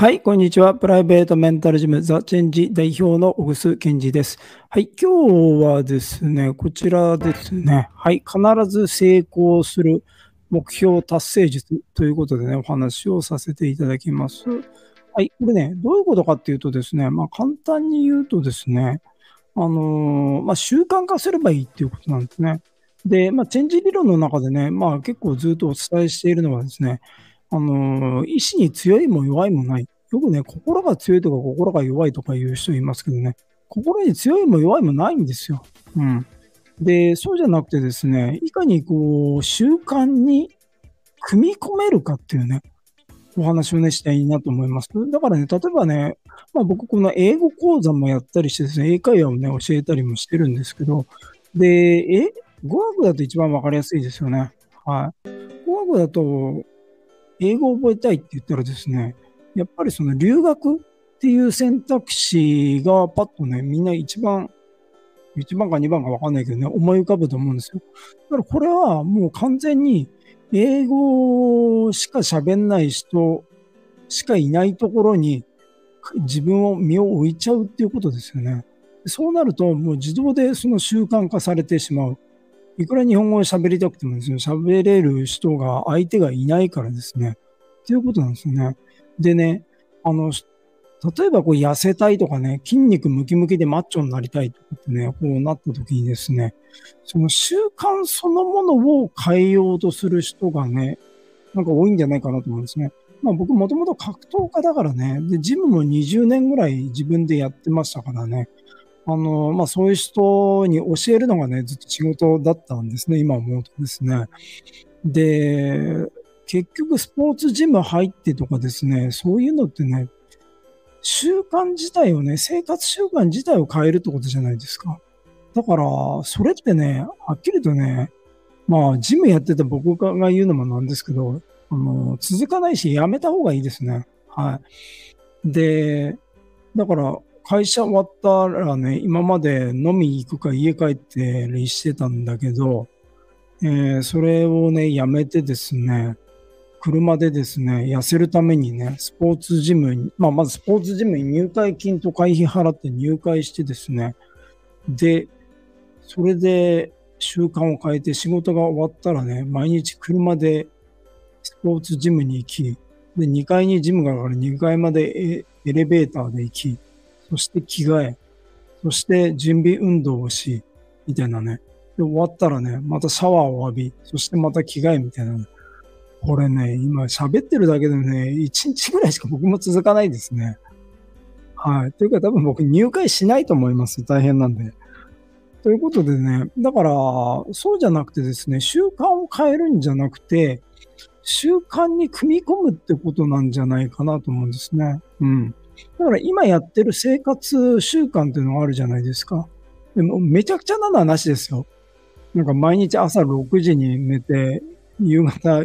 はい、こんにちは。プライベートメンタルジムザ・チェンジ代表の小楠健二です。はい、今日はですね、こちらですね。はい、必ず成功する目標達成術ということでね、お話をさせていただきます。はい、これね、どういうことかっていうとですね、まあ簡単に言うとですね、あのー、まあ習慣化すればいいっていうことなんですね。で、まあチェンジ理論の中でね、まあ結構ずっとお伝えしているのはですね、あの、意志に強いも弱いもない。よくね、心が強いとか心が弱いとか言う人いますけどね、心に強いも弱いもないんですよ。うん。で、そうじゃなくてですね、いかにこう、習慣に組み込めるかっていうね、お話をね、したいなと思います。だからね、例えばね、まあ僕この英語講座もやったりしてですね、英会話をね、教えたりもしてるんですけど、で、え、語学だと一番わかりやすいですよね。はい。語学だと、英語を覚えたいって言ったらですね、やっぱりその留学っていう選択肢がパッとね、みんな一番、1番か2番かわかんないけどね、思い浮かぶと思うんですよ。だからこれはもう完全に英語しか喋んない人しかいないところに自分を身を置いちゃうっていうことですよね。そうなるともう自動でその習慣化されてしまう。いくら日本語を喋りたくてもですね、喋れる人が、相手がいないからですね。っていうことなんですよね。でね、あの、例えばこう痩せたいとかね、筋肉ムキムキでマッチョになりたいとかってね、こうなった時にですね、その習慣そのものを変えようとする人がね、なんか多いんじゃないかなと思うんですね。まあ僕もともと格闘家だからね、で、ジムも20年ぐらい自分でやってましたからね、あの、まあ、そういう人に教えるのがね、ずっと仕事だったんですね、今思うとですね。で、結局スポーツジム入ってとかですね、そういうのってね、習慣自体をね、生活習慣自体を変えるってことじゃないですか。だから、それってね、はっきりとね、まあ、ジムやってた僕が言うのもなんですけど、あの、続かないし、やめた方がいいですね。はい。で、だから、会社終わったらね、今まで飲み行くか家帰ってりしてたんだけど、えー、それをね、やめてですね、車でですね、痩せるためにね、スポーツジムに、まあ、まずスポーツジムに入会金と会費払って入会してですね、で、それで習慣を変えて仕事が終わったらね、毎日車でスポーツジムに行き、で、2階にジムがあるから2階までエレベーターで行き、そして着替え、そして準備運動をし、みたいなね。で、終わったらね、またシャワーを浴び、そしてまた着替えみたいな、ね。これね、今喋ってるだけでね、1日ぐらいしか僕も続かないですね。はい。というか多分僕入会しないと思います。大変なんで。ということでね、だから、そうじゃなくてですね、習慣を変えるんじゃなくて、習慣に組み込むってことなんじゃないかなと思うんですね。うん。だから今やってる生活習慣っていうのがあるじゃないですか。でもめちゃくちゃなのはなしですよ。なんか毎日朝6時に寝て、夕方、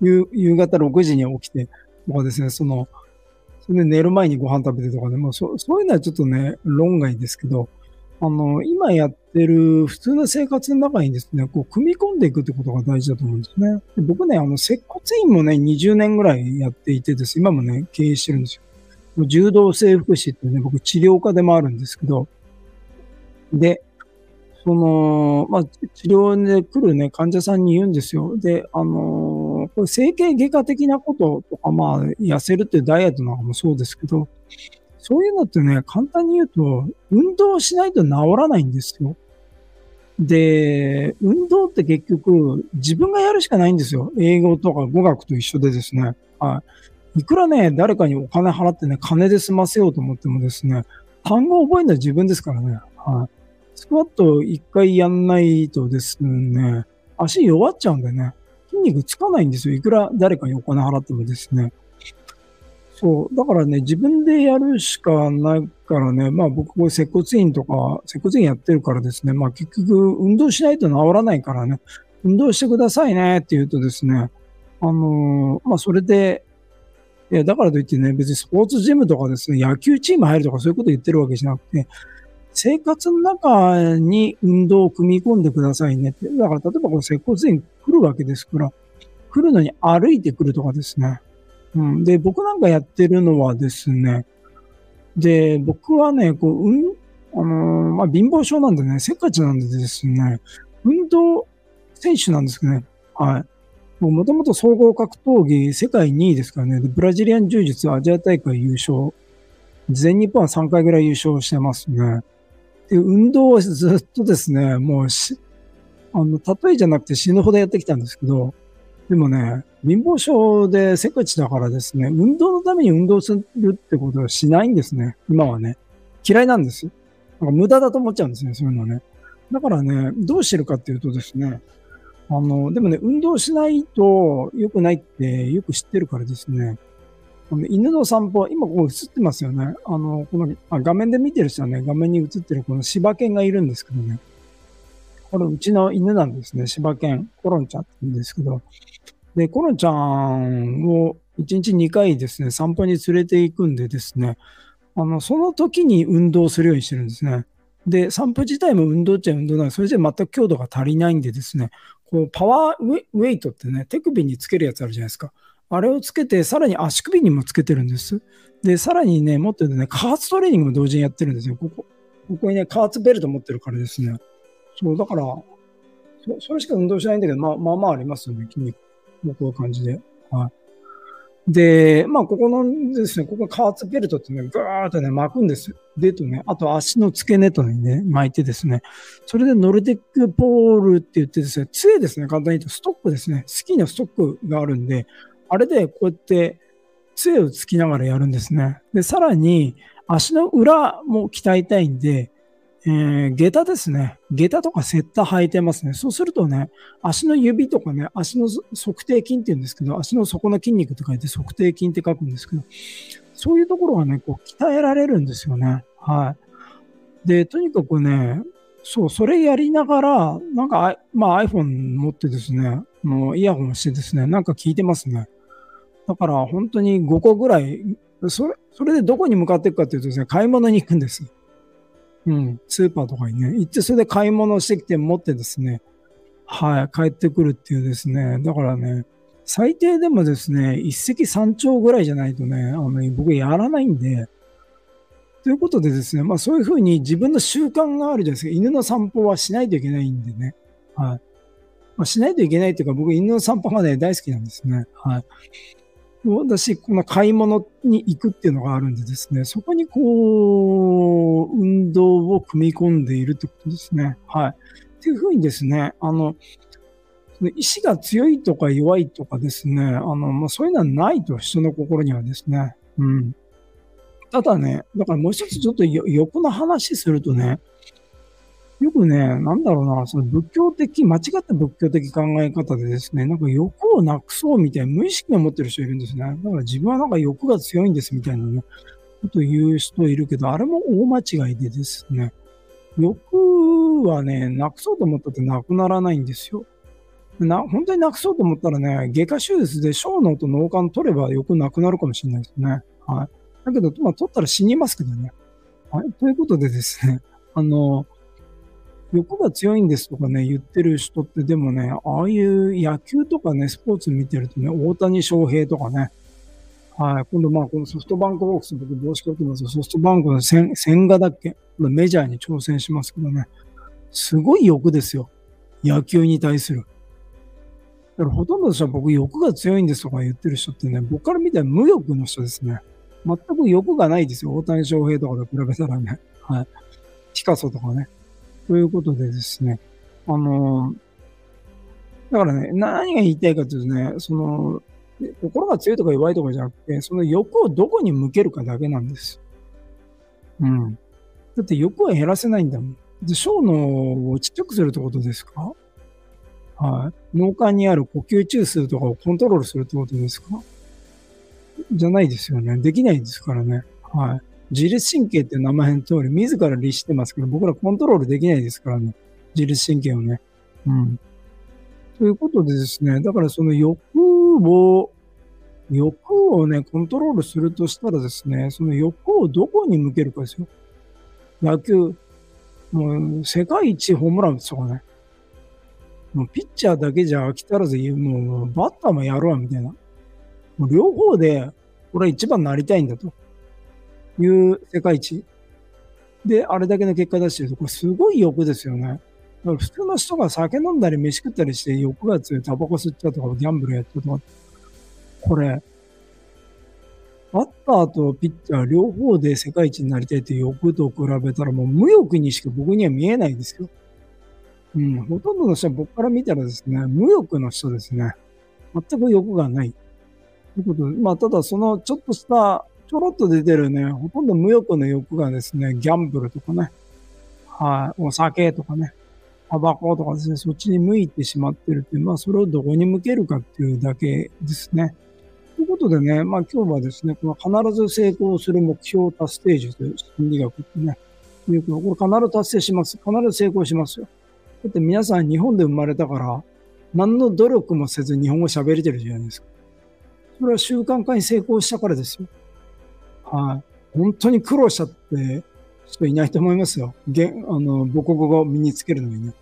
夕夕方6時に起きてとかですね、その、それで寝る前にご飯食べてとかね、もうそそういうのはちょっとね、論外ですけど、あの、今やってる普通の生活の中にですね、こう、組み込んでいくってことが大事だと思うんですね。で僕ね、あの、接骨院もね、20年ぐらいやっていてです、今もね、経営してるんですよ。柔道整復師ってね、僕治療家でもあるんですけど、で、その、まあ、治療で来るね、患者さんに言うんですよ。で、あのー、これ整形外科的なこととか、まあ、痩せるっていうダイエットなんかもそうですけど、そういうのってね、簡単に言うと、運動しないと治らないんですよ。で、運動って結局、自分がやるしかないんですよ。英語とか語学と一緒でですね。はい。いくらね、誰かにお金払ってね、金で済ませようと思ってもですね、単語を覚えるのは自分ですからね。はい。スクワット一回やんないとですね、足弱っちゃうんでね、筋肉つかないんですよ。いくら誰かにお金払ってもですね。そう。だからね、自分でやるしかないからね、まあ僕、こう接骨院とか、接骨院やってるからですね、まあ結局、運動しないと治らないからね、運動してくださいねって言うとですね、あのー、まあそれで、いや、だからといってね、別にスポーツジムとかですね、野球チーム入るとかそういうこと言ってるわけじゃなくて、生活の中に運動を組み込んでくださいねって。だから例えばこの接骨院来るわけですから、来るのに歩いてくるとかですね。うん。で、僕なんかやってるのはですね、で、僕はね、こう、うん、あのー、まあ、貧乏症なんでね、せっかちなんでですね、運動選手なんですけどね、はい。もともと総合格闘技世界2位ですからね、ブラジリアン柔術アジア大会優勝、全日本は3回ぐらい優勝してますね。で、運動をずっとですね、もうし、あの、例えじゃなくて死ぬほどやってきたんですけど、でもね、貧乏症でせっかちだからですね、運動のために運動するってことはしないんですね、今はね。嫌いなんです。なんか無駄だと思っちゃうんですね、そういうのはね。だからね、どうしてるかっていうとですね、あの、でもね、運動しないと良くないってよく知ってるからですね、あの犬の散歩、今ここ映ってますよね。あの、このあ画面で見てる人はね、画面に映ってるこの柴犬がいるんですけどね。これうちの犬なんですね。柴犬、コロンちゃんって言うんですけど。で、コロンちゃんを1日2回ですね、散歩に連れて行くんでですね、あの、その時に運動するようにしてるんですね。で、散歩自体も運動っちゃ運動なのそれじゃ全く強度が足りないんでですね、こうパワーウェイトってね、手首につけるやつあるじゃないですか。あれをつけて、さらに足首にもつけてるんです。で、さらにね、持ってるね、加圧トレーニングも同時にやってるんですよ。ここ、ここにね、加圧ベルト持ってるからですね。そう、だから、そそれしか運動しないんだけど、まあまあまあありますよね、筋肉。こういう感じで。はい。で、まあ、ここのですね、ここ加圧ベルトってね、ガーッとね、巻くんですよでとね、あと足の付け根とね、巻いてですね、それでノルディックポールって言ってですね、杖ですね、簡単に言うとストックですね、スキーのストックがあるんで、あれでこうやって杖をつきながらやるんですね。で、さらに足の裏も鍛えたいんで、えー、下駄ですね。下駄とかセッター履いてますね。そうするとね、足の指とかね、足の測定筋って言うんですけど、足の底の筋肉と書いて測定筋って書くんですけど、そういうところがね、こう鍛えられるんですよね。はい。で、とにかくね、そう、それやりながら、なんか、まあ iPhone 持ってですね、のイヤホンしてですね、なんか聞いてますね。だから本当に5個ぐらい、それ、それでどこに向かっていくかというとですね、買い物に行くんです。うん、スーパーとかにね、行ってそれで買い物してきて持ってですね、はい、帰ってくるっていうですね、だからね、最低でもですね、一石三鳥ぐらいじゃないとね、あの僕やらないんで、ということでですね、まあそういうふうに自分の習慣があるじゃないですか。犬の散歩はしないといけないんでね。はい。まあ、しないといけないというか、僕犬の散歩がね、大好きなんですね。はい。私、この買い物に行くっていうのがあるんでですね、そこにこう、運動を組み込んでいるってことですね。はい。っていうふうにですね、あの、意志が強いとか弱いとかですね、あの、まあ、そういうのはないと、人の心にはですね。うん。ただね、だからもう一つちょっと横の話するとね、よくね、なんだろうな、その仏教的、間違った仏教的考え方でですね、なんか欲をなくそうみたいな無意識を持ってる人いるんですね。だから自分はなんか欲が強いんですみたいなね、こと言う人いるけど、あれも大間違いでですね、欲はね、なくそうと思ったってなくならないんですよ。な、本当になくそうと思ったらね、外科手術で小脳と脳幹取れば欲なくなるかもしれないですね。はい。だけど、まあ、取ったら死にますけどね。はい。ということでですね、あの、欲が強いんですとかね、言ってる人ってでもね、ああいう野球とかね、スポーツ見てるとね、大谷翔平とかね、はい、今度まあこのソフトバンクボックス僕帽子かけますソフトバンクの千千賀だっけ？メジャーに挑戦しますけどね、すごい欲ですよ。野球に対する。だからほとんどの人は僕欲が強いんですとか言ってる人ってね、僕から見たら無欲の人ですね。全く欲がないですよ。大谷翔平とかと比べたらね。はい。ピカソとかね。ということでですね、あの、だからね、何が言いたいかというとね、その、心が強いとか弱いとかじゃなくて、その欲をどこに向けるかだけなんです。うん。だって欲は減らせないんだもん。で、小脳をちっちゃくするってことですか？はい。脳幹にある呼吸中枢とかをコントロールするってことですか？じゃないですよね。できないですからね。はい。自律神経って名前の通り、自ら律してますけど、僕らコントロールできないですからね。自律神経をね。うん。ということでですね、だからその欲を、欲をね、コントロールするとしたらですね、その欲をどこに向けるかですよ。野球、もう世界一ホームランですとかね。もうピッチャーだけじゃ飽き足らず、もうバッターもやるわ、みたいな。もう両方で、俺は一番なりたいんだという世界一。で、あれだけの結果出してると、これすごい欲ですよね。だから普通の人が酒飲んだり飯食ったりして欲が強い、タバコ吸っちゃうとか、ギャンブルやっちゃうとか、これ、バッターとピッチャー両方で世界一になりたいという欲と比べたらもう無欲にしか僕には見えないですよ。うん、ほとんどの人は僕から見たらですね、無欲の人ですね。全く欲がない。ということで、まあ、ただそのちょっとした、ちょろっと出てるね、ほとんど無欲の欲がですね、ギャンブルとかね、はい、お酒とかね、タバコとかですね、そっちに向いてしまってるっていう、まあ、それをどこに向けるかっていうだけですね。ということでね、まあ今日はですね、この必ず成功する目標達成術という心理学ってね、いうこれ必ず達成します。必ず成功しますよ。だって皆さん日本で生まれたから、何の努力もせず日本語喋れてるじゃないですか。それは習慣化に成功したからですよ。はい。本当に苦労しちゃって人いないと思いますよ。げあの母国語を身につけるのにね。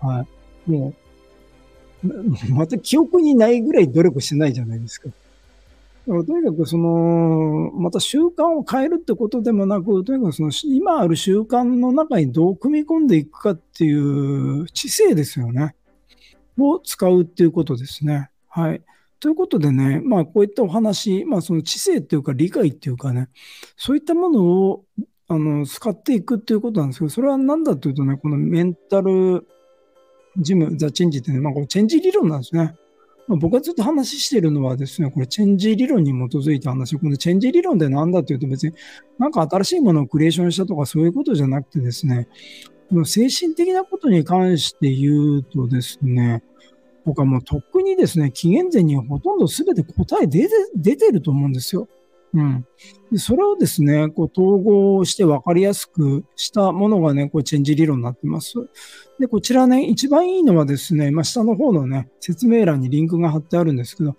はい。もう、また記憶にないぐらい努力してないじゃないですか。だからとにかくその、また習慣を変えるってことでもなく、とにかくその今ある習慣の中にどう組み込んでいくかっていう知性ですよね。を使うっていうことですね。はい。ということでね、まあこういったお話、まあその知性っていうか理解っていうかね、そういったものをあの使っていくっていうことなんですけど、それは何だというとね、このメンタルジム、ザ・チェンジってね、まあこれチェンジ理論なんですね。まあ、僕がずっと話してるのはですね、これチェンジ理論に基づいた話。このチェンジ理論って何だというと別になんか新しいものをクリエーションしたとかそういうことじゃなくてですね、この精神的なことに関して言うとですね、僕はもうとっくにですね、紀元前にほとんど全て答え出て出てると思うんですよ。うん。でそれをですね、こう統合して分かりやすくしたものがね、こうチェンジ理論になってます。で、こちらね、一番いいのはですね、まあ、下の方のね、説明欄にリンクが貼ってあるんですけど、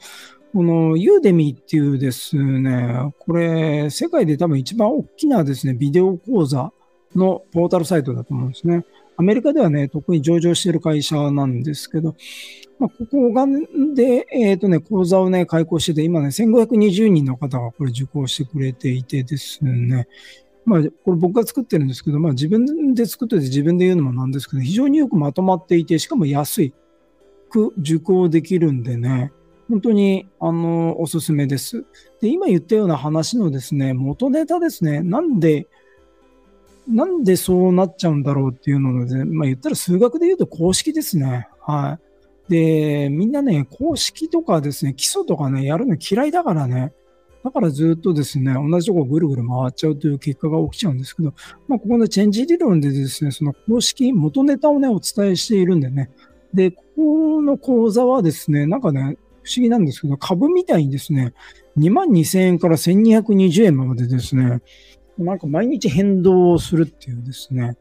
このユーデミーっていうですね、これ、世界で多分一番大きなですね、ビデオ講座のポータルサイトだと思うんですね。アメリカではね、特に上場している会社なんですけど、まあ、ここがで、えっ、ー、とね、講座をね、開講してて、今ね、1520人の方がこれ受講してくれていてですね、まあ、これ僕が作ってるんですけど、まあ自分で作ってて自分で言うのもなんですけど、非常によくまとまっていて、しかも安いく受講できるんでね、本当に、あの、おすすめです。で、今言ったような話のですね、元ネタですね、なんで、なんでそうなっちゃうんだろうっていうので、まあ言ったら数学で言うと公式ですね。はい。で、みんなね、公式とかですね、基礎とかね、やるの嫌いだからね、だからずっとですね、同じとこぐるぐる回っちゃうという結果が起きちゃうんですけど、まあ、ここのチェンジ理論でですね、その公式、元ネタをね、お伝えしているんでね。で、ここの講座はですね、なんかね、不思議なんですけど、株みたいにですね、2万2000円から1220円までですね、なんか毎日変動するっていうですね、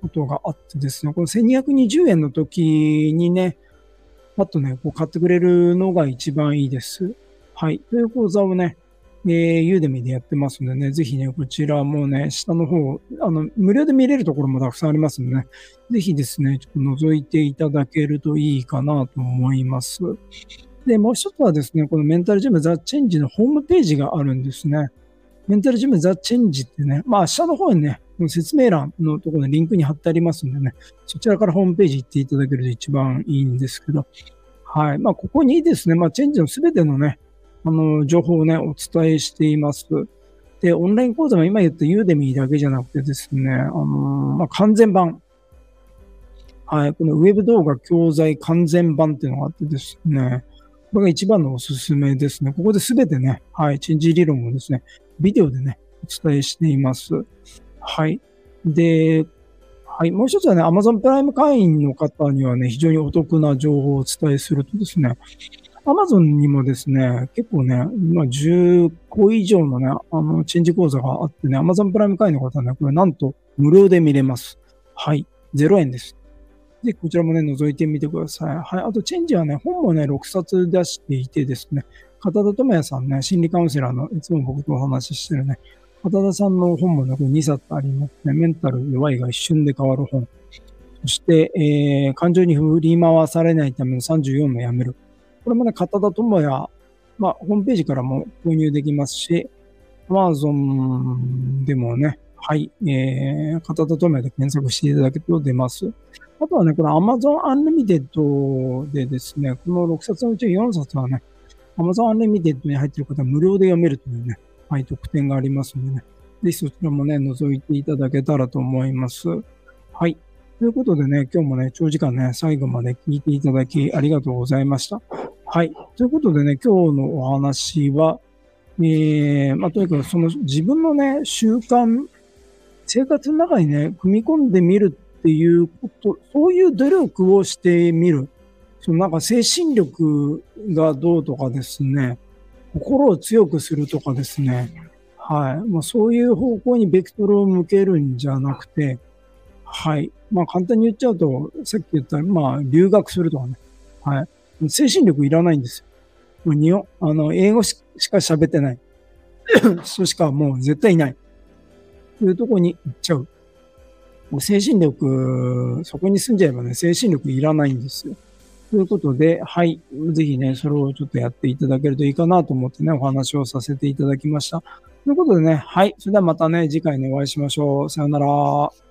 ことがあってですね、この1220円の時にね、パッとね、こう買ってくれるのが一番いいです。はい。という講座をね、えー、ユーデミでやってますんでね、ぜひね、こちらもね、下の方、あの、無料で見れるところもたくさんありますんでね、ぜひですね、ちょっと覗いていただけるといいかなと思います。で、もう一つはですね、このメンタルジムザ・チェンジのホームページがあるんですね。メンタルジムザ・チェンジってね、まあ下の方にね、説明欄のところにリンクに貼ってありますんでね、そちらからホームページ行っていただけると一番いいんですけど、はい。まあここにですね、まあチェンジのすべてのね、あの、情報をね、お伝えしています。で、オンライン講座も今言ったユーデミーだけじゃなくてですね、あのまあ、完全版。はい、このウェブ動画教材完全版っていうのがあってですね、これが一番のおすすめですね。ここで全てね、はい、チェンジ理論をですね、ビデオでね、お伝えしています。はい。で、はい。もう一つはね、Amazon プライム会員の方にはね、非常にお得な情報をお伝えするとですね、アマゾンにもですね、結構ね、今10個以上のね、あの、チェンジ講座があってね、アマゾンプライム会員の方はね、これなんと無料で見れます。はい。0円です。で、こちらもね、覗いてみてください。はい。あと、チェンジはね、本もね、6冊出していてですね、片田智也さんね、心理カウンセラーの、いつも僕とお話ししてるね、片田さんの本もね、これ2冊ありますね。メンタル弱いが一瞬で変わる本。そして、えー、感情に振り回されないための34のやめる。これもね、片田智也まあ、ホームページからも購入できますし、Amazon でもね、はい、えー、片手止めで検索していただけると出ます。あとはね、この Amazon Unlimited でですね、この6冊のうち4冊はね、Amazon Unlimited に入っている方は無料で読めるというね、はい、特典がありますのでね、ぜひそちらもね、覗いていただけたらと思います。はい。ということでね、今日もね、長時間ね、最後まで聞いていただきありがとうございました。はい。ということでね、今日のお話は、えー、まあ、とにかくその自分のね、習慣、生活の中にね、組み込んでみるっていうこと、そういう努力をしてみる。そのなんか精神力がどうとかですね、心を強くするとかですね、はい。まあ、そういう方向にベクトルを向けるんじゃなくて、はい。まあ、簡単に言っちゃうと、さっき言った、まあ、留学するとかね。はい。精神力いらないんですよ。もう日本、あの、英語しか喋ってない。そしかもう絶対いない。というとこに行っちゃう。もう精神力、そこに住んじゃえばね、精神力いらないんですよ。ということで、はい。ぜひね、それをちょっとやっていただけるといいかなと思ってね、お話をさせていただきました。ということでね、はい。それではまたね、次回に、お会いしましょう。さよなら。